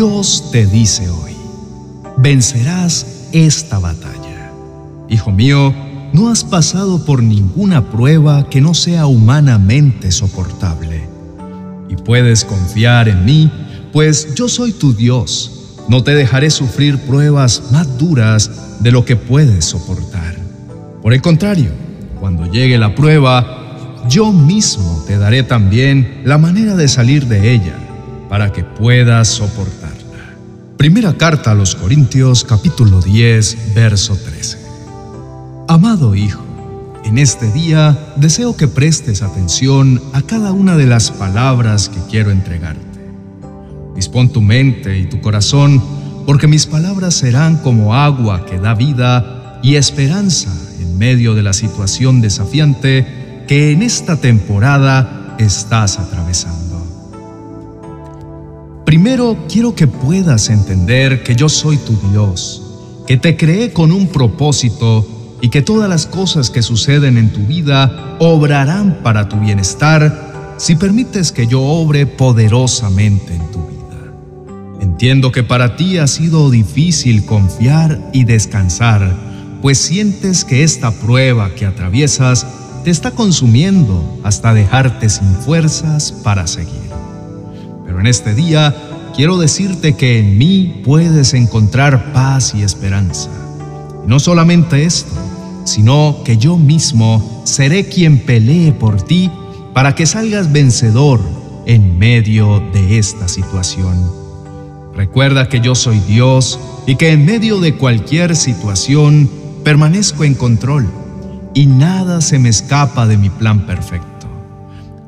Dios te dice hoy, vencerás esta batalla. Hijo mío, no has pasado por ninguna prueba que no sea humanamente soportable. Y puedes confiar en mí, pues yo soy tu Dios. No te dejaré sufrir pruebas más duras de lo que puedes soportar. Por el contrario, cuando llegue la prueba, yo mismo te daré también la manera de salir de ella para que puedas soportarla. Primera carta a los Corintios capítulo 10, verso 13. Amado Hijo, en este día deseo que prestes atención a cada una de las palabras que quiero entregarte. Dispón tu mente y tu corazón, porque mis palabras serán como agua que da vida y esperanza en medio de la situación desafiante que en esta temporada estás atravesando. Primero quiero que puedas entender que yo soy tu Dios, que te creé con un propósito y que todas las cosas que suceden en tu vida obrarán para tu bienestar si permites que yo obre poderosamente en tu vida. Entiendo que para ti ha sido difícil confiar y descansar, pues sientes que esta prueba que atraviesas te está consumiendo hasta dejarte sin fuerzas para seguir. Pero en este día quiero decirte que en mí puedes encontrar paz y esperanza. Y no solamente esto, sino que yo mismo seré quien pelee por ti para que salgas vencedor en medio de esta situación. Recuerda que yo soy Dios y que en medio de cualquier situación permanezco en control y nada se me escapa de mi plan perfecto.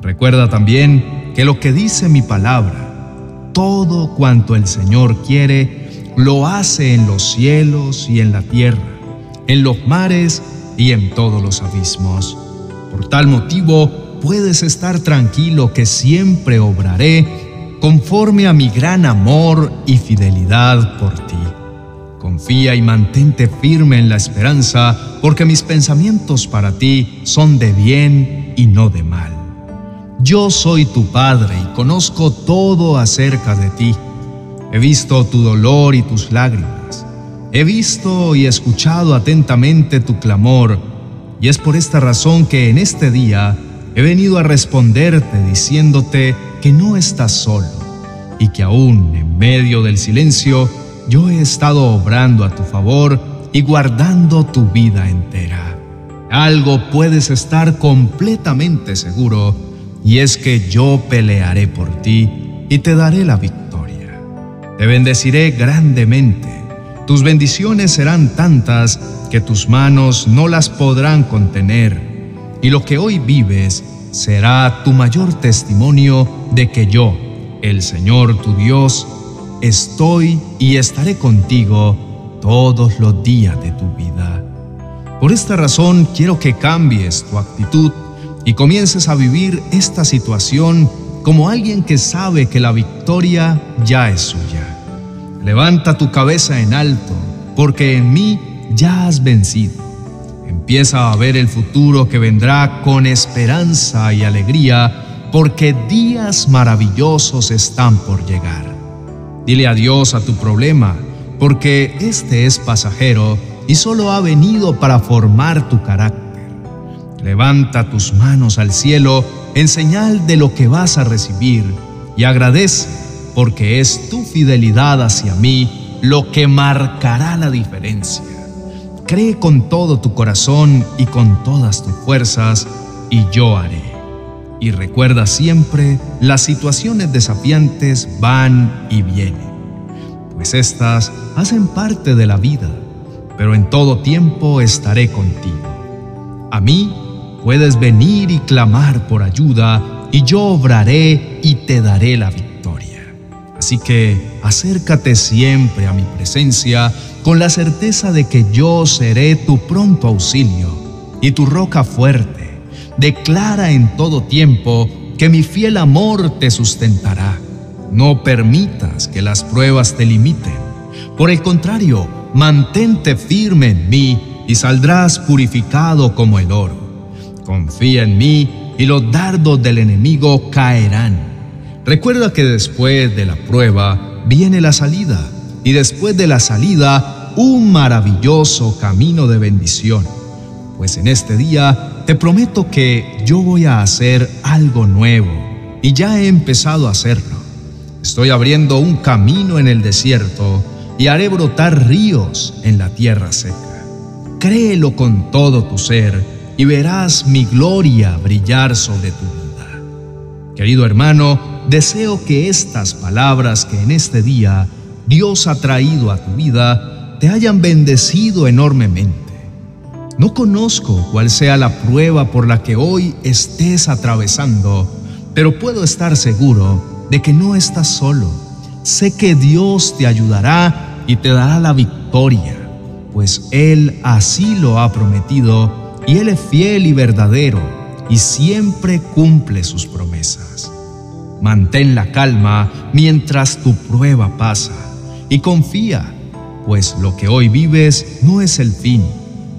Recuerda también que lo que dice mi palabra, todo cuanto el Señor quiere, lo hace en los cielos y en la tierra, en los mares y en todos los abismos. Por tal motivo, puedes estar tranquilo que siempre obraré conforme a mi gran amor y fidelidad por ti. Confía y mantente firme en la esperanza, porque mis pensamientos para ti son de bien y no de mal yo soy tu Padre y conozco todo acerca de ti. He visto tu dolor y tus lágrimas. He visto y escuchado atentamente tu clamor, y es por esta razón que en este día he venido a responderte diciéndote que no estás solo y que aún en medio del silencio yo he estado obrando a tu favor y guardando tu vida entera. Algo puedes estar completamente seguro y es que yo pelearé por ti y te daré la victoria. Te bendeciré grandemente. Tus bendiciones serán tantas que tus manos no las podrán contener, y lo que hoy vives será tu mayor testimonio de que yo, el Señor tu Dios, estoy y estaré contigo todos los días de tu vida. Por esta razón quiero que cambies tu actitud y comiences a vivir esta situación como alguien que sabe que la victoria ya es suya. Levanta tu cabeza en alto, porque en mí ya has vencido. Empieza a ver el futuro que vendrá con esperanza y alegría, porque días maravillosos están por llegar. Dile adiós a tu problema, porque este es pasajero y solo ha venido para formar tu carácter. Levanta tus manos al cielo en señal de lo que vas a recibir y agradece porque es tu fidelidad hacia mí lo que marcará la diferencia. Cree con todo tu corazón y con todas tus fuerzas y yo haré. Y recuerda siempre, las situaciones desafiantes van y vienen, pues éstas hacen parte de la vida, pero en todo tiempo estaré contigo. A mí Puedes venir y clamar por ayuda y yo obraré y te daré la victoria. Así que acércate siempre a mi presencia con la certeza de que yo seré tu pronto auxilio y tu roca fuerte. Declara en todo tiempo que mi fiel amor te sustentará. No permitas que las pruebas te limiten. Por el contrario, mantente firme en mí y saldrás purificado como el oro. Confía en mí y los dardos del enemigo caerán. Recuerda que después de la prueba viene la salida y después de la salida un maravilloso camino de bendición. Pues en este día te prometo que yo voy a hacer algo nuevo y ya he empezado a hacerlo. Estoy abriendo un camino en el desierto y haré brotar ríos en la tierra seca. Créelo con todo tu ser y verás mi gloria brillar sobre tu vida. Querido hermano, deseo que estas palabras que en este día Dios ha traído a tu vida te hayan bendecido enormemente. No conozco cuál sea la prueba por la que hoy estés atravesando, pero puedo estar seguro de que no estás solo. Sé que Dios te ayudará y te dará la victoria, pues Él así lo ha prometido y Él es fiel y verdadero y siempre cumple sus promesas. Mantén la calma mientras tu prueba pasa y confía, pues lo que hoy vives no es el fin.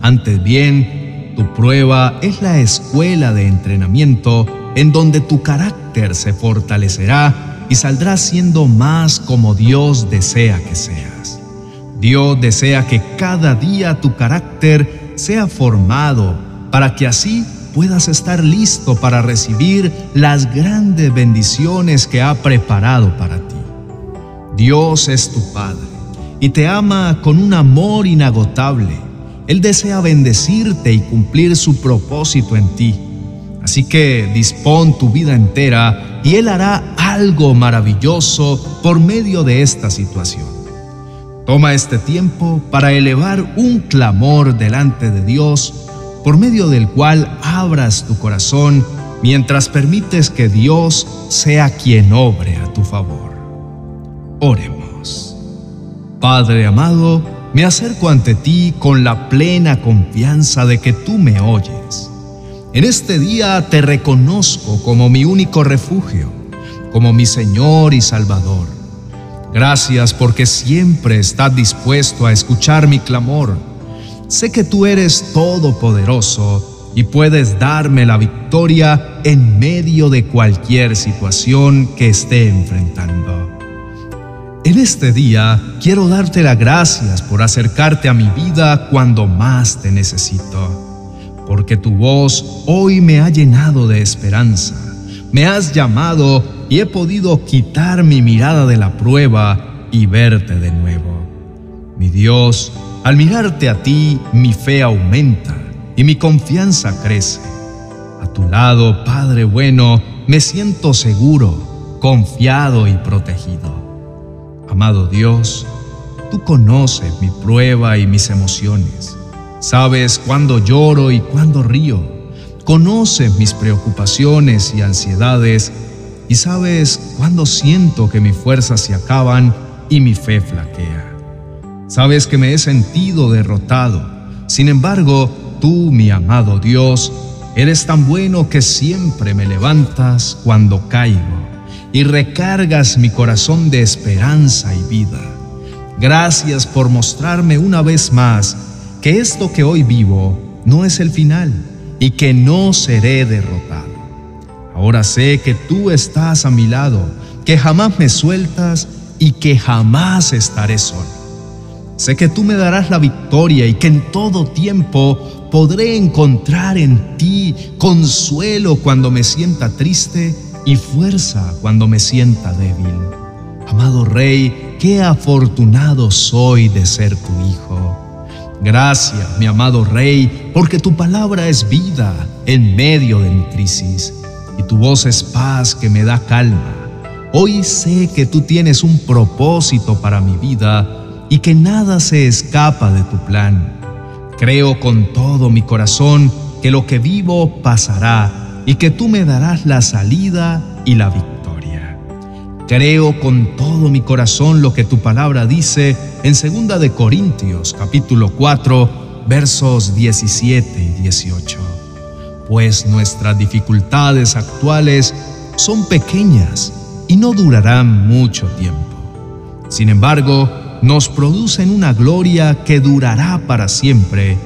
Antes bien, tu prueba es la escuela de entrenamiento en donde tu carácter se fortalecerá y saldrás siendo más como Dios desea que seas. Dios desea que cada día tu carácter sea formado para que así puedas estar listo para recibir las grandes bendiciones que ha preparado para ti. Dios es tu Padre y te ama con un amor inagotable. Él desea bendecirte y cumplir su propósito en ti. Así que dispón tu vida entera y Él hará algo maravilloso por medio de esta situación. Toma este tiempo para elevar un clamor delante de Dios por medio del cual abras tu corazón mientras permites que Dios sea quien obre a tu favor. Oremos. Padre amado, me acerco ante ti con la plena confianza de que tú me oyes. En este día te reconozco como mi único refugio, como mi Señor y Salvador Gracias porque siempre estás dispuesto a escuchar mi clamor. Sé que tú eres todopoderoso y puedes darme la victoria en medio de cualquier situación que esté enfrentando. En este día quiero darte las gracias por acercarte a mi vida cuando más te necesito, porque tu voz hoy me ha llenado de esperanza. Me has llamado y he podido quitar mi mirada de la prueba y verte de nuevo. Mi Dios, al mirarte a ti, mi fe aumenta y mi confianza crece. A tu lado, Padre bueno, me siento seguro, confiado y protegido. Amado Dios, tú conoces mi prueba y mis emociones. Sabes cuándo lloro y cuándo río. Conoces mis preocupaciones y ansiedades y sabes cuándo siento que mis fuerzas se acaban y mi fe flaquea. Sabes que me he sentido derrotado. Sin embargo, tú, mi amado Dios, eres tan bueno que siempre me levantas cuando caigo y recargas mi corazón de esperanza y vida. Gracias por mostrarme una vez más que esto que hoy vivo no es el final y que no seré derrotado. Ahora sé que tú estás a mi lado, que jamás me sueltas y que jamás estaré solo. Sé que tú me darás la victoria y que en todo tiempo podré encontrar en ti consuelo cuando me sienta triste y fuerza cuando me sienta débil. Amado Rey, qué afortunado soy de ser tu Hijo. Gracias, mi amado Rey, porque tu palabra es vida en medio de mi crisis y tu voz es paz que me da calma. Hoy sé que tú tienes un propósito para mi vida y que nada se escapa de tu plan. Creo con todo mi corazón que lo que vivo pasará y que tú me darás la salida y la victoria. Creo con todo mi corazón lo que tu palabra dice en 2 de Corintios capítulo 4 versos 17 y 18 pues nuestras dificultades actuales son pequeñas y no durarán mucho tiempo. Sin embargo, nos producen una gloria que durará para siempre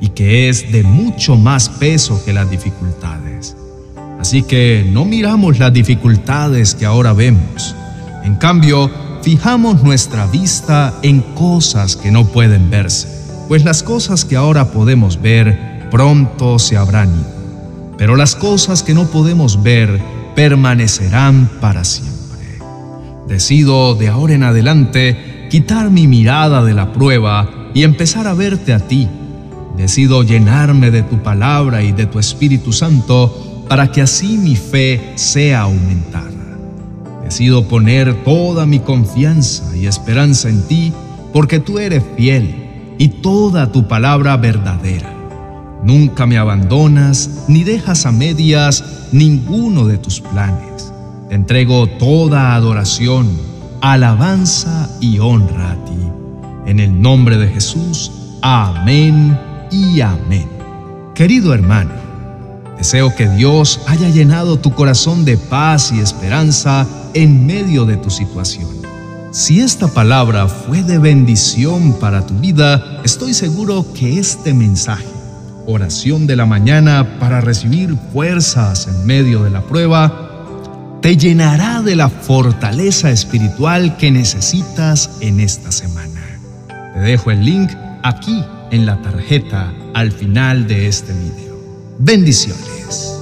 y que es de mucho más peso que las dificultades. Así que no miramos las dificultades que ahora vemos. En cambio, fijamos nuestra vista en cosas que no pueden verse, pues las cosas que ahora podemos ver pronto se habrán ido, pero las cosas que no podemos ver permanecerán para siempre. Decido de ahora en adelante quitar mi mirada de la prueba y empezar a verte a ti. Decido llenarme de tu palabra y de tu Espíritu Santo para que así mi fe sea aumentada. Decido poner toda mi confianza y esperanza en ti porque tú eres fiel y toda tu palabra verdadera. Nunca me abandonas ni dejas a medias ninguno de tus planes. Te entrego toda adoración, alabanza y honra a ti. En el nombre de Jesús, amén y amén. Querido hermano, Deseo que Dios haya llenado tu corazón de paz y esperanza en medio de tu situación. Si esta palabra fue de bendición para tu vida, estoy seguro que este mensaje, oración de la mañana para recibir fuerzas en medio de la prueba, te llenará de la fortaleza espiritual que necesitas en esta semana. Te dejo el link aquí en la tarjeta al final de este video. Bendiciones.